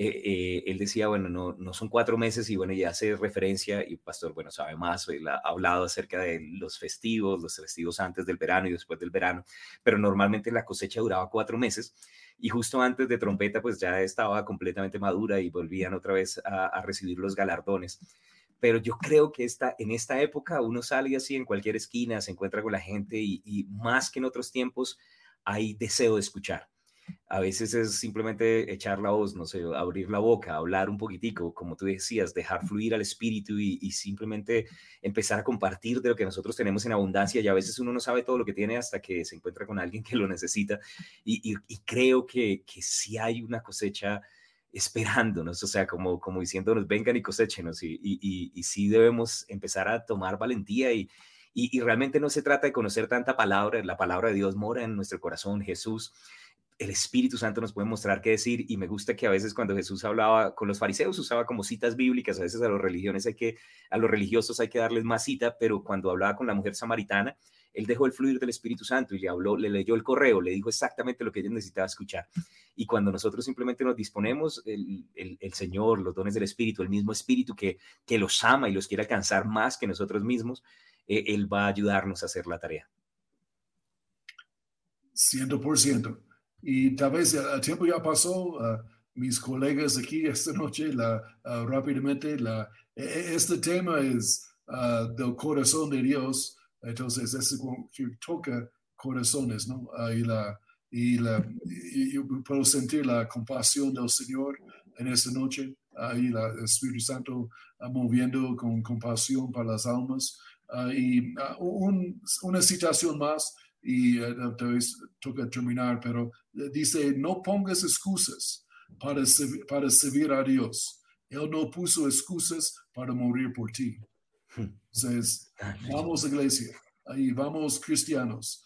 eh, eh, él decía, bueno, no, son cuatro meses y bueno, ya hace referencia y Pastor, bueno, sabe más, él ha hablado acerca de los festivos, los festivos antes del verano y después del verano, pero normalmente la cosecha duraba cuatro meses y justo antes de trompeta pues ya estaba completamente madura y volvían otra vez a, recibir los galardones pero yo creo que esta, en esta época uno sale así en cualquier esquina, se encuentra con la gente y, más que en otros tiempos hay deseo de escuchar a veces es simplemente echar la voz, no sé, abrir la boca, hablar un poquitico, como tú decías, dejar fluir al espíritu y, simplemente empezar a compartir de lo que nosotros tenemos en abundancia. Y a veces uno no sabe todo lo que tiene hasta que se encuentra con alguien que lo necesita. Y, creo que, que sí hay una cosecha esperándonos, o sea, como, como diciéndonos, vengan y cosechenos. Y, sí debemos empezar a tomar valentía y, y, realmente no se trata de conocer tanta palabra, la palabra de Dios mora en nuestro corazón, Jesús el Espíritu Santo nos puede mostrar qué decir y me gusta que a veces cuando Jesús hablaba con los fariseos usaba como citas bíblicas, a veces a los religiones hay que a los religiosos hay que darles más cita, pero cuando hablaba con la mujer samaritana, él dejó el fluir del Espíritu Santo y le habló, le leyó el correo, le dijo exactamente lo que ella necesitaba escuchar. Y cuando nosotros simplemente nos disponemos, el, el, Señor, los dones del Espíritu, el mismo Espíritu que, que los ama y los quiere alcanzar más que nosotros mismos, eh, Él va a ayudarnos a hacer la tarea. 100%. Y tal vez el tiempo ya pasó, ah, mis colegas aquí [LAUGHS] esta noche, la, ah, rápidamente, la, e, e, este tema es uh, del corazón de Dios, entonces es que toca corazones, ¿no? y, la, y, la, puedo sentir la compasión del Señor en esta noche, ahí el Espíritu Santo moviendo con compasión para las almas. y un, una citación más y uh, toca terminar, pero eh, dice, no pongas excusas para, para servir a Dios. Él no puso excusas para morir por ti. Hmm. Entonces, vamos iglesia, ahí vamos cristianos,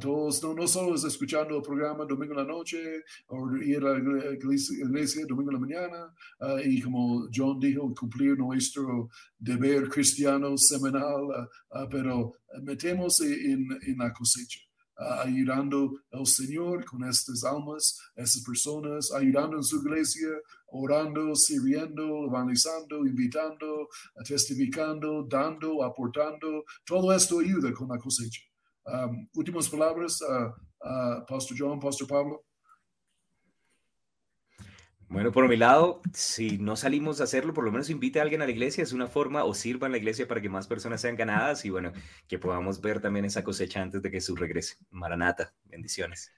Todos, no, no solo es escuchando el programa domingo la noche o ir a la iglesia, domingo la mañana uh, y como John dijo, cumplir nuestro deber cristiano semanal, uh, pero metemos en, en la cosecha. ayudando al Señor con estas almas, estas personas, ayudando en su iglesia, orando, sirviendo, evangelizando, invitando, testificando, dando, aportando. Todo esto ayuda con la cosecha. Um, últimas palabras, uh, uh, Pastor John, Pastor Pablo. Bueno, por mi lado, si no salimos a hacerlo, por lo menos invite a alguien a la iglesia, es una forma, o sirva en la iglesia para que más personas sean ganadas y bueno, que podamos ver también esa cosecha antes de que su regrese. Maranata, bendiciones.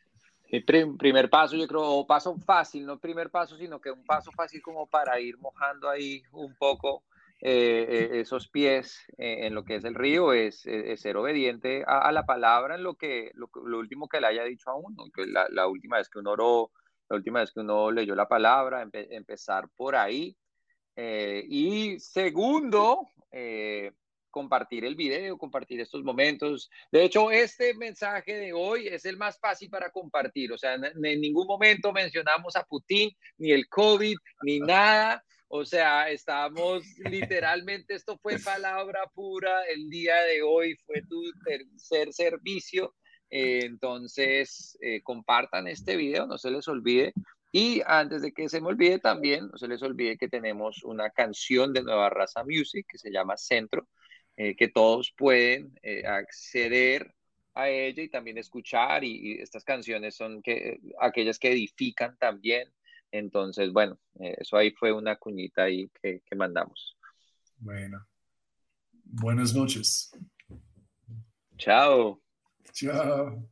El primer paso, yo creo, o paso fácil, no primer paso, sino que un paso fácil como para ir mojando ahí un poco eh, eh, esos pies eh, en lo que es el río es, ser obediente a, la palabra en lo que lo, último que le haya dicho a uno, que la, última vez que uno oró, la última vez que uno leyó la palabra, empezar por ahí. y segundo, compartir el video, compartir estos momentos. De hecho, este mensaje de hoy es el más fácil para compartir. O sea, en ningún momento mencionamos a Putin, ni el COVID, ni nada. O sea, estamos [LAUGHS] literalmente, esto fue palabra pura, el día de hoy fue tu tercer servicio. Eh, entonces, eh, compartan este video, no se les olvide. Y antes de que se me olvide también, no se les olvide que tenemos una canción de Nueva Raza Music que se llama Centro, eh, que todos pueden acceder a ella y también escuchar. Y, y, estas canciones son que, aquellas que edifican también entonces, bueno, eh, eso ahí fue una cuñita ahí que, que mandamos. Bueno, buenas noches. Chao. Chao.